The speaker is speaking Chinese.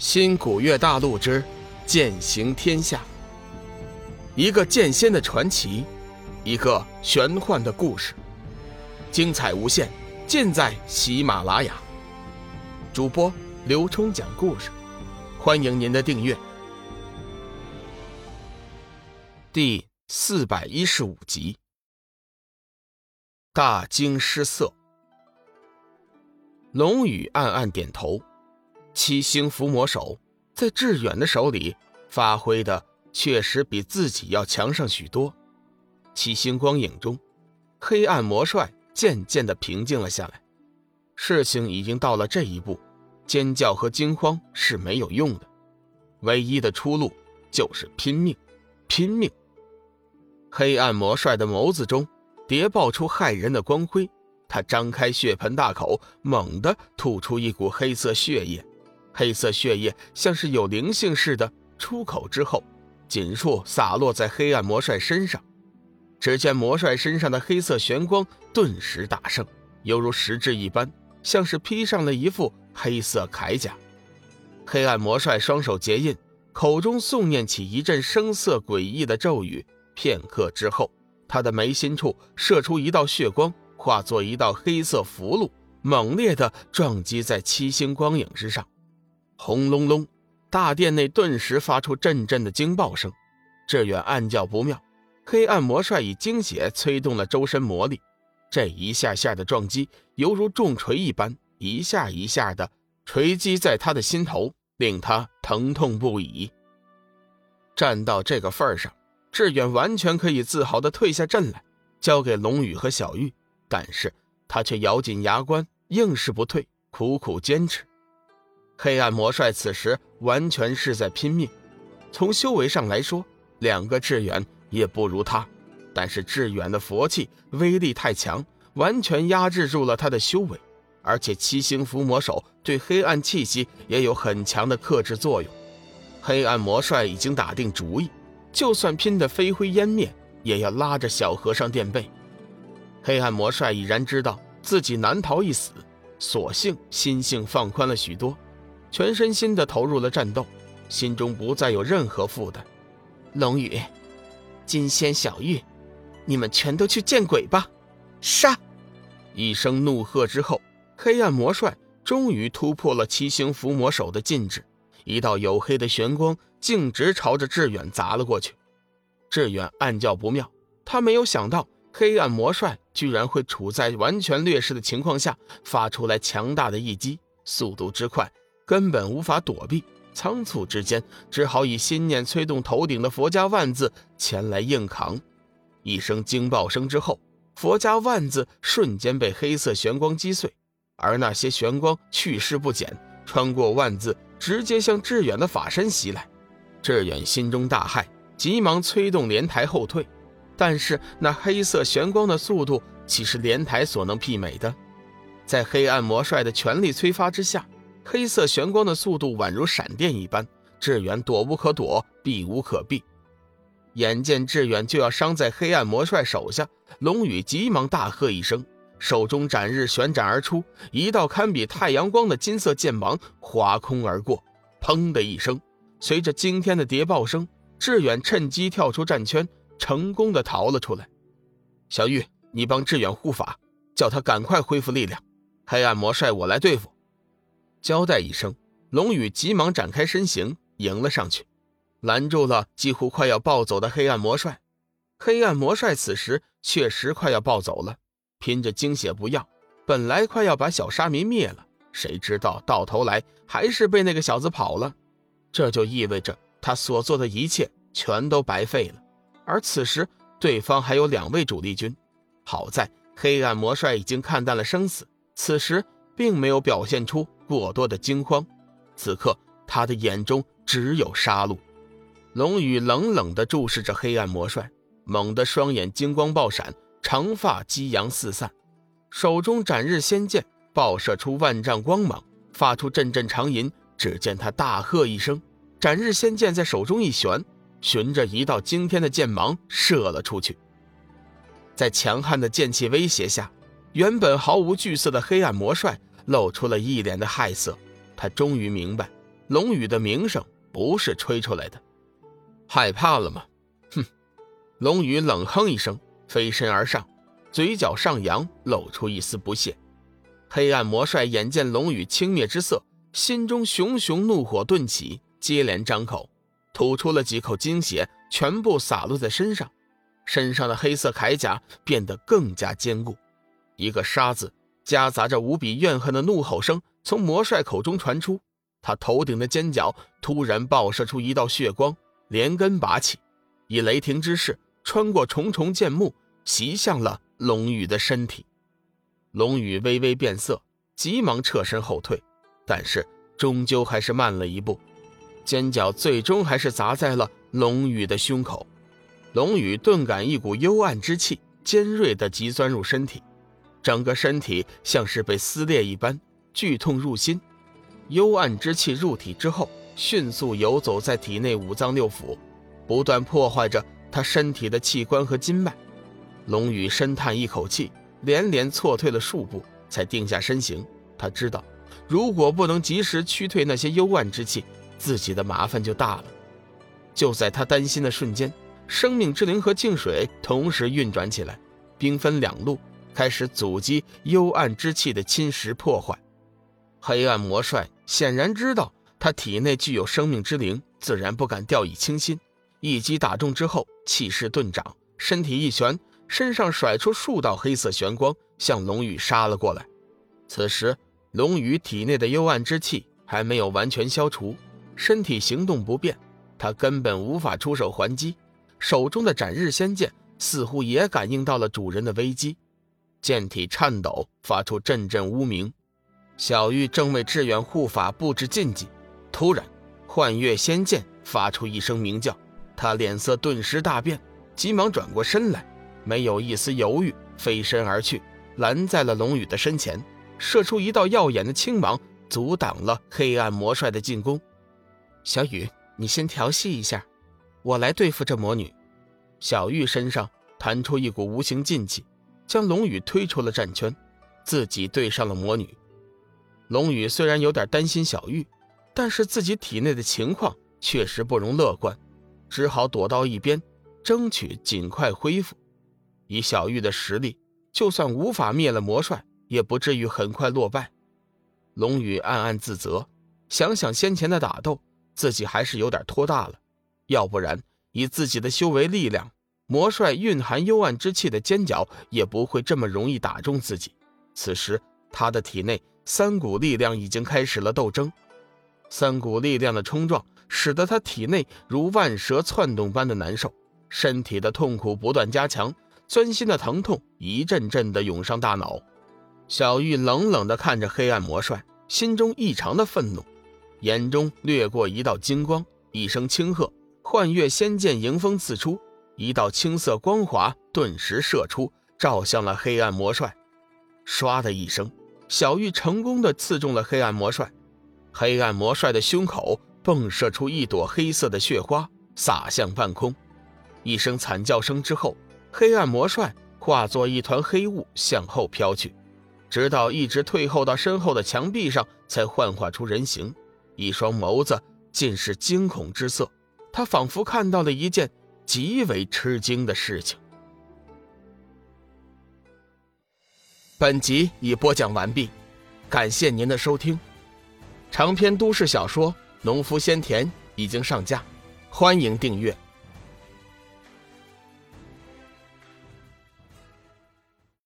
新古月大陆之剑行天下，一个剑仙的传奇，一个玄幻的故事，精彩无限，尽在喜马拉雅。主播刘冲讲故事，欢迎您的订阅。第四百一十五集，大惊失色。龙宇暗暗点头。七星伏魔手在志远的手里发挥的确实比自己要强上许多。七星光影中，黑暗魔帅渐渐的平静了下来。事情已经到了这一步，尖叫和惊慌是没有用的，唯一的出路就是拼命，拼命。黑暗魔帅的眸子中叠爆出骇人的光辉，他张开血盆大口，猛地吐出一股黑色血液。黑色血液像是有灵性似的出口之后，紧数洒落在黑暗魔帅身上。只见魔帅身上的黑色玄光顿时大盛，犹如实质一般，像是披上了一副黑色铠甲。黑暗魔帅双手结印，口中诵念起一阵声色诡异的咒语。片刻之后，他的眉心处射出一道血光，化作一道黑色符箓，猛烈地撞击在七星光影之上。轰隆隆，大殿内顿时发出阵阵的惊爆声。志远暗叫不妙，黑暗魔帅以精血催动了周身魔力，这一下下的撞击犹如重锤一般，一下一下的锤击在他的心头，令他疼痛不已。站到这个份上，志远完全可以自豪的退下阵来，交给龙宇和小玉，但是他却咬紧牙关，硬是不退，苦苦坚持。黑暗魔帅此时完全是在拼命，从修为上来说，两个志远也不如他，但是志远的佛气威力太强，完全压制住了他的修为，而且七星伏魔手对黑暗气息也有很强的克制作用。黑暗魔帅已经打定主意，就算拼得飞灰烟灭，也要拉着小和尚垫背。黑暗魔帅已然知道自己难逃一死，索性心性放宽了许多。全身心的投入了战斗，心中不再有任何负担。龙宇、金仙、小玉，你们全都去见鬼吧！杀！一声怒喝之后，黑暗魔帅终于突破了七星伏魔手的禁制，一道黝黑的玄光径直朝着志远砸了过去。志远暗叫不妙，他没有想到黑暗魔帅居然会处在完全劣势的情况下发出来强大的一击，速度之快。根本无法躲避，仓促之间，只好以心念催动头顶的佛家万字前来硬扛。一声惊爆声之后，佛家万字瞬间被黑色玄光击碎，而那些玄光去势不减，穿过万字，直接向志远的法身袭来。志远心中大骇，急忙催动莲台后退，但是那黑色玄光的速度岂是莲台所能媲美的？在黑暗魔帅的全力催发之下。黑色玄光的速度宛如闪电一般，志远躲无可躲，避无可避。眼见志远就要伤在黑暗魔帅手下，龙宇急忙大喝一声，手中斩日旋斩而出，一道堪比太阳光的金色剑芒划空而过。砰的一声，随着惊天的叠爆声，志远趁机跳出战圈，成功的逃了出来。小玉，你帮志远护法，叫他赶快恢复力量。黑暗魔帅，我来对付。交代一声，龙宇急忙展开身形迎了上去，拦住了几乎快要暴走的黑暗魔帅。黑暗魔帅此时确实快要暴走了，拼着精血不要，本来快要把小沙弥灭了，谁知道到头来还是被那个小子跑了。这就意味着他所做的一切全都白费了。而此时对方还有两位主力军，好在黑暗魔帅已经看淡了生死，此时并没有表现出。过多的惊慌，此刻他的眼中只有杀戮。龙宇冷冷地注视着黑暗魔帅，猛地双眼金光爆闪，长发激扬四散，手中斩日仙剑爆射出万丈光芒，发出阵阵长吟。只见他大喝一声，斩日仙剑在手中一旋，循着一道惊天的剑芒射了出去。在强悍的剑气威胁下，原本毫无惧色的黑暗魔帅。露出了一脸的害色，他终于明白，龙宇的名声不是吹出来的。害怕了吗？哼！龙宇冷哼一声，飞身而上，嘴角上扬，露出一丝不屑。黑暗魔帅眼见龙宇轻蔑之色，心中熊熊怒火顿起，接连张口，吐出了几口精血，全部洒落在身上，身上的黑色铠甲变得更加坚固。一个“杀”字，夹杂着无比怨恨的怒吼声从魔帅口中传出，他头顶的尖角突然爆射出一道血光。连根拔起，以雷霆之势穿过重重剑幕，袭向了龙宇的身体。龙宇微微变色，急忙撤身后退，但是终究还是慢了一步，尖角最终还是砸在了龙宇的胸口。龙宇顿感一股幽暗之气尖锐的急钻入身体，整个身体像是被撕裂一般，剧痛入心。幽暗之气入体之后。迅速游走在体内五脏六腑，不断破坏着他身体的器官和筋脉。龙宇深叹一口气，连连错退了数步，才定下身形。他知道，如果不能及时驱退那些幽暗之气，自己的麻烦就大了。就在他担心的瞬间，生命之灵和净水同时运转起来，兵分两路，开始阻击幽暗之气的侵蚀破坏。黑暗魔帅显然知道。他体内具有生命之灵，自然不敢掉以轻心。一击打中之后，气势顿长，身体一旋，身上甩出数道黑色玄光，向龙宇杀了过来。此时，龙宇体内的幽暗之气还没有完全消除，身体行动不便，他根本无法出手还击。手中的斩日仙剑似乎也感应到了主人的危机，剑体颤抖，发出阵阵乌鸣。小玉正为致远护法布置禁忌。突然，幻月仙剑发出一声鸣叫，他脸色顿时大变，急忙转过身来，没有一丝犹豫，飞身而去，拦在了龙宇的身前，射出一道耀眼的青芒，阻挡了黑暗魔帅的进攻。小雨，你先调戏一下，我来对付这魔女。小玉身上弹出一股无形劲气，将龙宇推出了战圈，自己对上了魔女。龙宇虽然有点担心小玉。但是自己体内的情况确实不容乐观，只好躲到一边，争取尽快恢复。以小玉的实力，就算无法灭了魔帅，也不至于很快落败。龙宇暗暗自责，想想先前的打斗，自己还是有点拖大了。要不然，以自己的修为力量，魔帅蕴含幽暗之气的尖角也不会这么容易打中自己。此时，他的体内三股力量已经开始了斗争。三股力量的冲撞，使得他体内如万蛇窜动般的难受，身体的痛苦不断加强，钻心的疼痛一阵阵的涌上大脑。小玉冷冷地看着黑暗魔帅，心中异常的愤怒，眼中掠过一道金光，一声轻喝，幻月仙剑迎风刺出，一道青色光华顿时射出，照向了黑暗魔帅。唰的一声，小玉成功的刺中了黑暗魔帅。黑暗魔帅的胸口迸射出一朵黑色的血花，洒向半空。一声惨叫声之后，黑暗魔帅化作一团黑雾向后飘去，直到一直退后到身后的墙壁上，才幻化出人形。一双眸子尽是惊恐之色，他仿佛看到了一件极为吃惊的事情。本集已播讲完毕，感谢您的收听。长篇都市小说《农夫先田》已经上架，欢迎订阅。